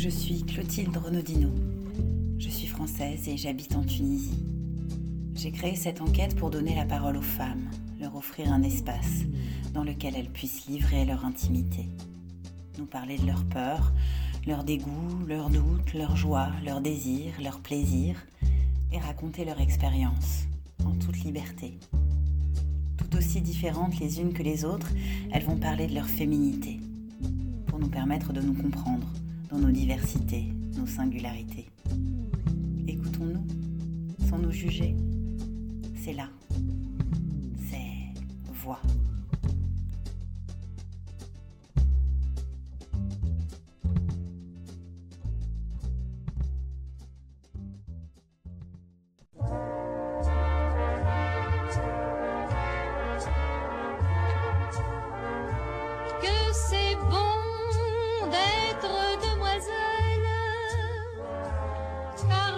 Je suis Clotilde Renaudino. Je suis française et j'habite en Tunisie. J'ai créé cette enquête pour donner la parole aux femmes, leur offrir un espace dans lequel elles puissent livrer leur intimité, nous parler de leurs peurs, leurs dégoûts, leurs doutes, leurs joies, leurs désirs, leurs plaisirs, et raconter leur expérience en toute liberté. Tout aussi différentes les unes que les autres, elles vont parler de leur féminité, pour nous permettre de nous comprendre dans nos diversités, nos singularités. Écoutons-nous, sans nous juger. C'est là. C'est voix.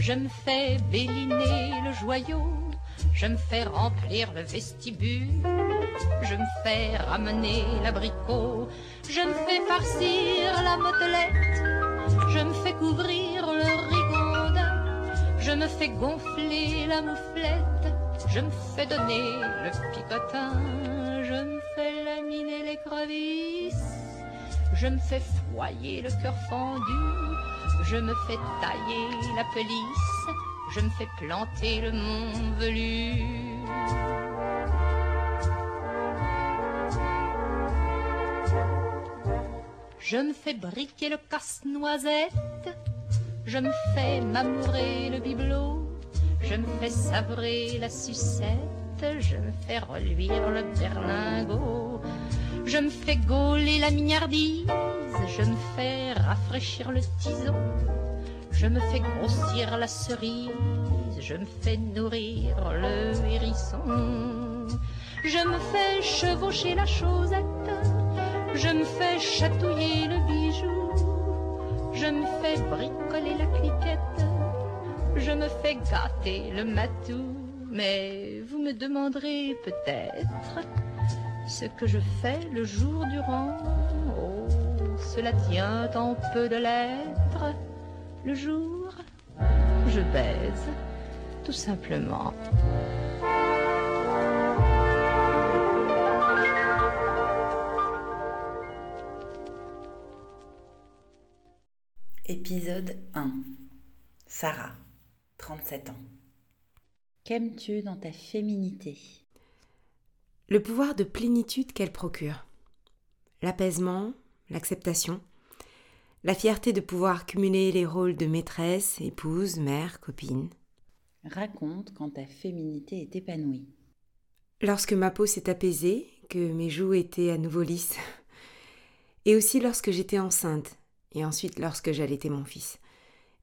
je me fais béliner le joyau, je me fais remplir le vestibule, je me fais ramener l'abricot, je me fais farcir la motelette, je me fais couvrir le riz je me fais gonfler la mouflette, je me fais donner le picotin, je me fais laminer les crevisses, je me fais foyer le cœur fendu, je me fais tailler la pelisse, je me fais planter le mont velu. Je me fais briquer le casse-noisette, je me fais m'amourer le bibelot, je me fais sabrer la sucette, je me fais reluire le berlingot, je me fais gauler la mignardise, je me fais rafraîchir le tison, je me fais grossir la cerise, je me fais nourrir le hérisson, je me fais chevaucher la chaussette, je me fais chatouiller le bijou. Je me fais bricoler la cliquette, je me fais gâter le matou, mais vous me demanderez peut-être ce que je fais le jour durant. Cela tient en peu de lettres. Le jour, je baise, tout simplement. Épisode 1 Sarah, 37 ans. Qu'aimes-tu dans ta féminité? Le pouvoir de plénitude qu'elle procure. L'apaisement, l'acceptation, la fierté de pouvoir cumuler les rôles de maîtresse, épouse, mère, copine. Raconte quand ta féminité est épanouie. Lorsque ma peau s'est apaisée, que mes joues étaient à nouveau lisses, et aussi lorsque j'étais enceinte et ensuite lorsque j'allaitais mon fils.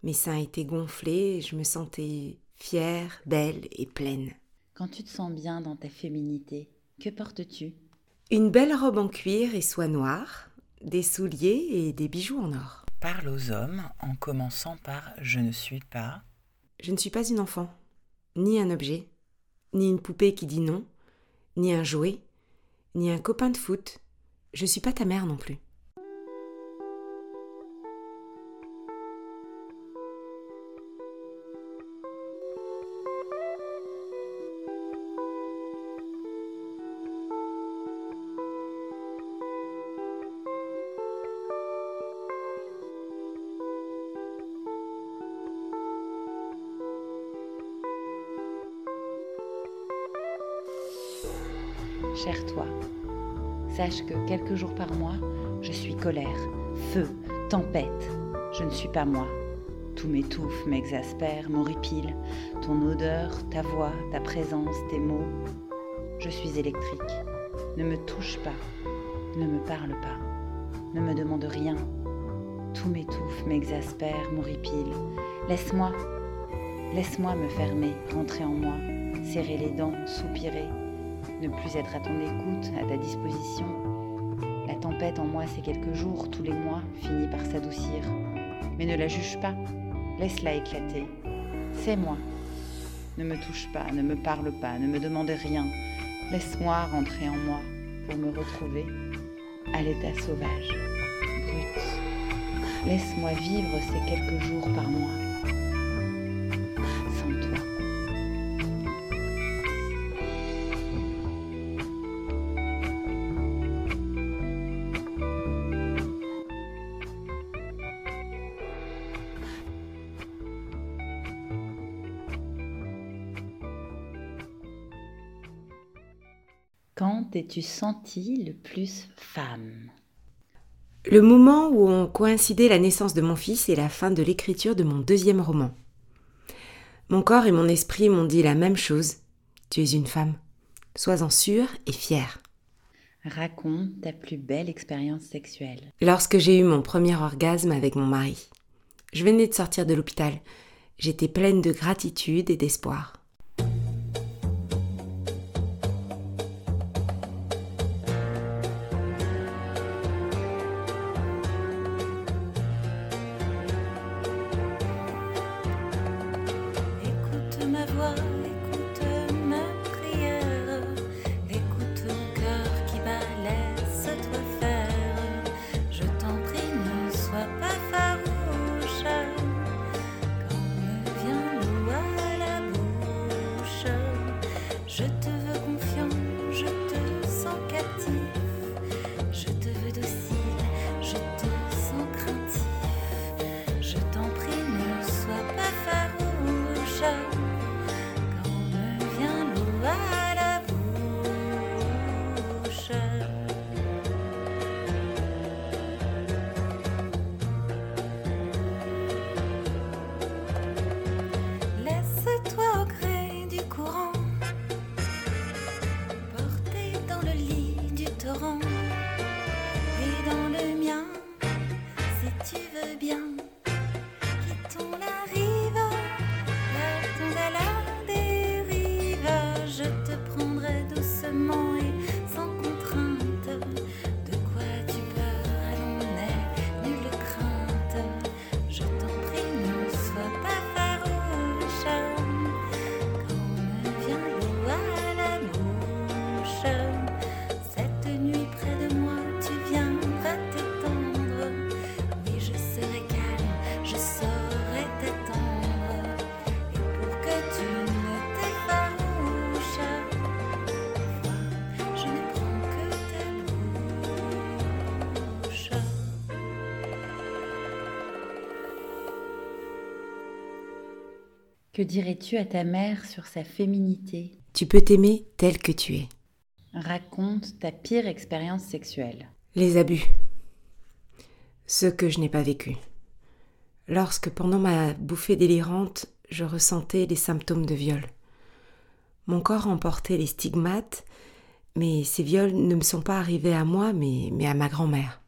Mes seins étaient gonflés et je me sentais fière, belle et pleine. Quand tu te sens bien dans ta féminité, que portes-tu? Une belle robe en cuir et soie noire, des souliers et des bijoux en or. Parle aux hommes en commençant par Je ne suis pas. Je ne suis pas une enfant, ni un objet, ni une poupée qui dit non, ni un jouet, ni un copain de foot. Je ne suis pas ta mère non plus. Cher toi. Sache que quelques jours par mois, je suis colère, feu, tempête. Je ne suis pas moi. Tout m'étouffe, m'exaspère, m'horripile. Ton odeur, ta voix, ta présence, tes mots. Je suis électrique. Ne me touche pas. Ne me parle pas. Ne me demande rien. Tout m'étouffe, m'exaspère, m'horripile. Laisse-moi, laisse-moi me fermer, rentrer en moi, serrer les dents, soupirer, ne plus être à ton écoute, à ta disposition. La tempête en moi, ces quelques jours, tous les mois, finit par s'adoucir. Mais ne la juge pas, laisse-la éclater. C'est moi. Ne me touche pas, ne me parle pas, ne me demande rien. Laisse-moi rentrer en moi pour me retrouver à l'état sauvage, brut. Laisse-moi vivre ces quelques jours par mois. Quand t'es-tu senti le plus femme? Le moment où ont coïncidé la naissance de mon fils et la fin de l'écriture de mon deuxième roman. Mon corps et mon esprit m'ont dit la même chose. Tu es une femme. Sois-en sûre et fière. Raconte ta plus belle expérience sexuelle. Lorsque j'ai eu mon premier orgasme avec mon mari. Je venais de sortir de l'hôpital. J'étais pleine de gratitude et d'espoir. Que dirais-tu à ta mère sur sa féminité? Tu peux t'aimer telle que tu es. Raconte ta pire expérience sexuelle. Les abus. Ce que je n'ai pas vécu. Lorsque pendant ma bouffée délirante, je ressentais les symptômes de viol. Mon corps emportait les stigmates, mais ces viols ne me sont pas arrivés à moi, mais, mais à ma grand-mère.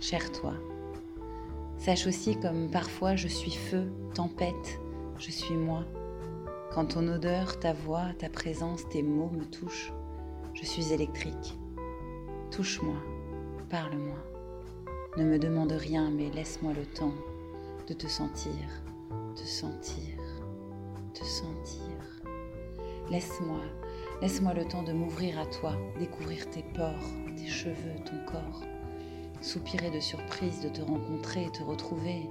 Cher toi. Sache aussi comme parfois je suis feu, tempête, je suis moi. Quand ton odeur, ta voix, ta présence, tes mots me touchent, je suis électrique. Touche-moi, parle-moi. Ne me demande rien, mais laisse-moi le temps de te sentir, te sentir, te sentir. Laisse-moi, laisse-moi le temps de m'ouvrir à toi, découvrir tes pores, tes cheveux, ton corps soupirer de surprise de te rencontrer, te retrouver,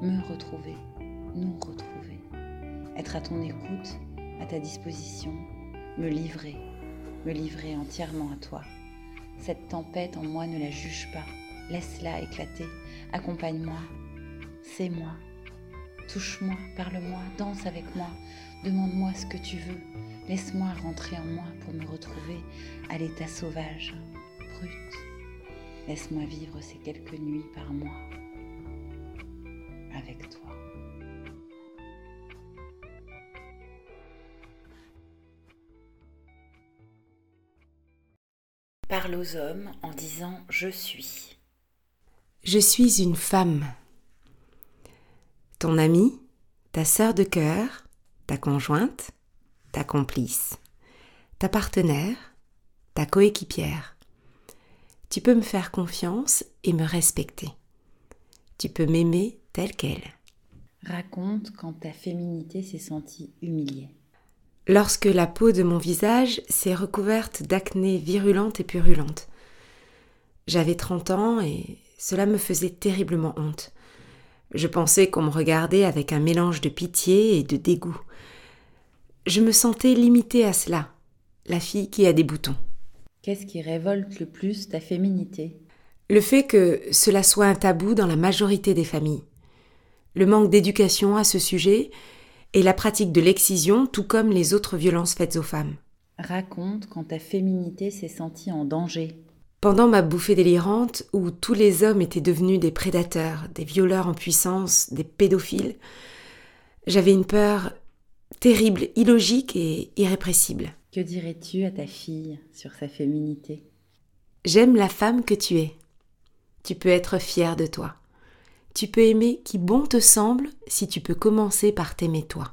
me retrouver, nous retrouver, être à ton écoute, à ta disposition, me livrer, me livrer entièrement à toi. Cette tempête en moi ne la juge pas, laisse-la éclater, accompagne-moi, c'est moi, Touche-moi, parle-moi, danse avec moi, demande-moi ce que tu veux. Laisse-moi rentrer en moi pour me retrouver à l'état sauvage, brut. Laisse-moi vivre ces quelques nuits par mois avec toi. Parle aux hommes en disant je suis. Je suis une femme. Ton amie, ta sœur de cœur, ta conjointe, ta complice, ta partenaire, ta coéquipière. Tu peux me faire confiance et me respecter. Tu peux m'aimer telle qu'elle. Raconte quand ta féminité s'est sentie humiliée. Lorsque la peau de mon visage s'est recouverte d'acné virulente et purulente. J'avais 30 ans et cela me faisait terriblement honte. Je pensais qu'on me regardait avec un mélange de pitié et de dégoût. Je me sentais limitée à cela, la fille qui a des boutons. Qu'est-ce qui révolte le plus ta féminité? Le fait que cela soit un tabou dans la majorité des familles. Le manque d'éducation à ce sujet et la pratique de l'excision, tout comme les autres violences faites aux femmes. Raconte quand ta féminité s'est sentie en danger. Pendant ma bouffée délirante, où tous les hommes étaient devenus des prédateurs, des violeurs en puissance, des pédophiles, j'avais une peur terrible, illogique et irrépressible. Que dirais-tu à ta fille sur sa féminité? J'aime la femme que tu es. Tu peux être fière de toi. Tu peux aimer qui bon te semble si tu peux commencer par t'aimer toi.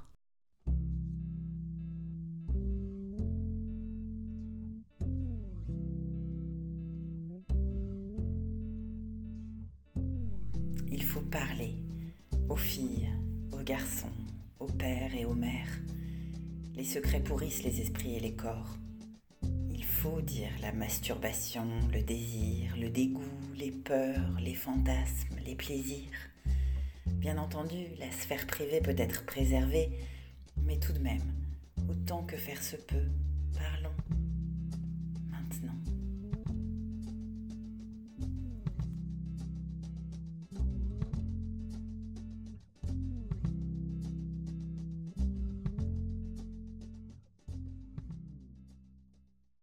Il faut parler aux filles, aux garçons, aux pères et aux mères. Les secrets pourrissent les esprits et les corps. Il faut dire la masturbation, le désir, le dégoût, les peurs, les fantasmes, les plaisirs. Bien entendu, la sphère privée peut être préservée, mais tout de même, autant que faire se peut,